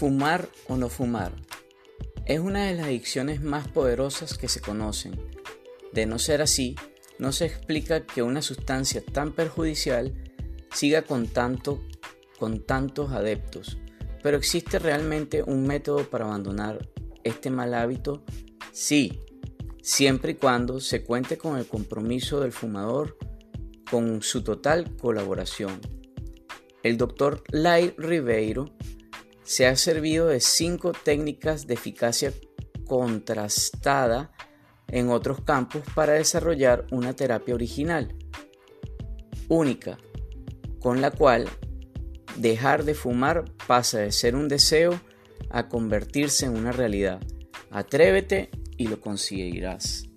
Fumar o no fumar es una de las adicciones más poderosas que se conocen. De no ser así, no se explica que una sustancia tan perjudicial siga con, tanto, con tantos adeptos. Pero ¿existe realmente un método para abandonar este mal hábito? Sí, siempre y cuando se cuente con el compromiso del fumador con su total colaboración. El doctor Lai Ribeiro se ha servido de cinco técnicas de eficacia contrastada en otros campos para desarrollar una terapia original, única, con la cual dejar de fumar pasa de ser un deseo a convertirse en una realidad. Atrévete y lo conseguirás.